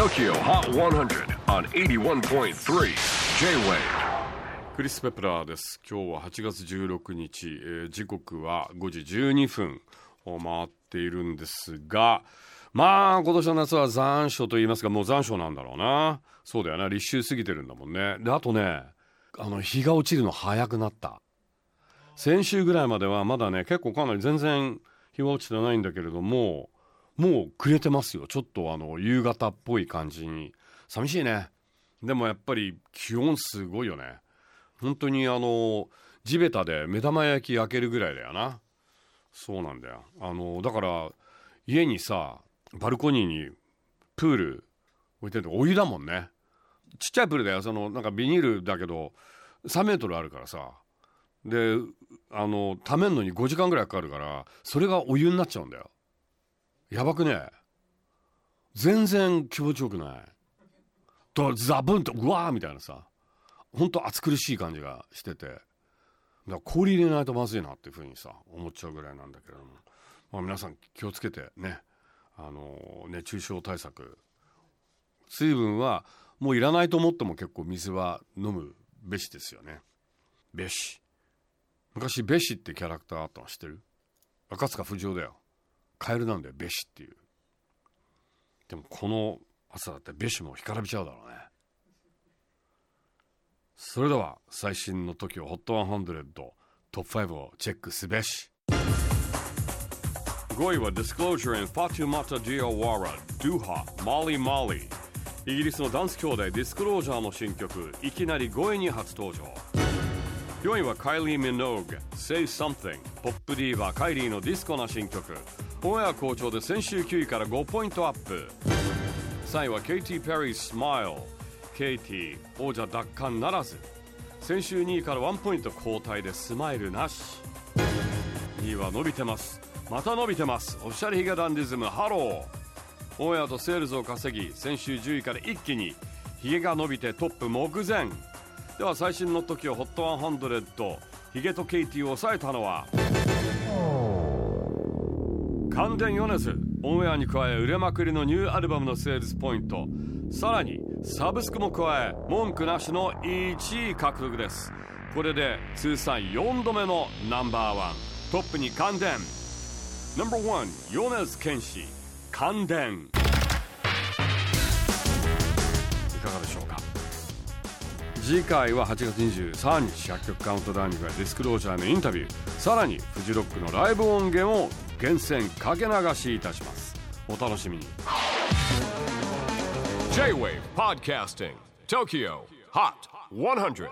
TOKYO HOT 100 on 81.3 J-WAVE. クリス・ペプラーです。今日は8月16日、えー時刻は5時12分。を回っているんですがまあ今年の夏は残暑と言いますかもう残暑なんだろうな。そうだよな。立秋過ぎてるんだもんね。であとねあの日が落ちるの早くなった。先週ぐらいまではまだね結構かなり全然日は落ちてないんだけれどももう暮れてますよ。ちょっとあの夕方っぽい感じに。寂しいね。でもやっぱり気温すごいよね。本当にあの地べたで目玉焼き焼けるぐらいだよな。そうなんだよ。あのだから家にさバルコニーにプール置いてるとお湯だもんね。ちっちゃいプールだよ。そのなんかビニールだけど3メートルあるからさ。であの溜めんのに5時間ぐらいかかるからそれがお湯になっちゃうんだよ。やばくね？全然気持ちよくない。とザブンとうわーみたいなさ。ほんと暑苦しい感じがしてて。だから氷入れないとまずいなっていうふうにさ思っちゃうぐらいなんだけれども、まあ、皆さん気をつけてね。あの熱中症対策。水分はもういらないと思っても結構水は飲むべしですよね。べし。昔べしってキャラクターあったの知ってる？赤塚不二夫だよ。カエルなんだよべしっていう。でもこの朝だってべしも干からびちゃうだろうね。それでは最新の TOKIOHOT100 トップ5をチェックすべし。5位は Disclosure and Fatumata Diawara Duha Molly Molly イギリスのダンス兄弟 Disclosure の新曲いきなり5位に初登場。4位はカイリー・ミノーグ Say Something ポップディーバカイリーのディスコな新曲。オンエア好調で先週9位から5ポイントアップ。3位はケイティ・ペリー Smile。ケイティ王者奪還ならず。先週2位から1ポイント後退でスマイルなし。2位は伸びてます。また伸びてます。 Official 髭男dism HELLO。オンエアとセールスを稼ぎ先週10位から一気にヒゲが伸びてトップ目前。では最新の時を HOT100 ヒゲとケイティを抑えたのは感電米津オンエアに加え売れまくりのニューアルバムのセールスポイント。さらにサブスクも加え文句なしの1位獲得です。これで通算4度目のナンバーワン。トップに関電 No.1 米津玄師関電いかがでしょうか？次回は8月23日100曲カウントダウンにディスクロージャーのインタビュー。さらにフジロックのライブ音源を厳選かけ流しいたします。お楽しみに。J-WAVE PODCASTING TOKYO HOT 100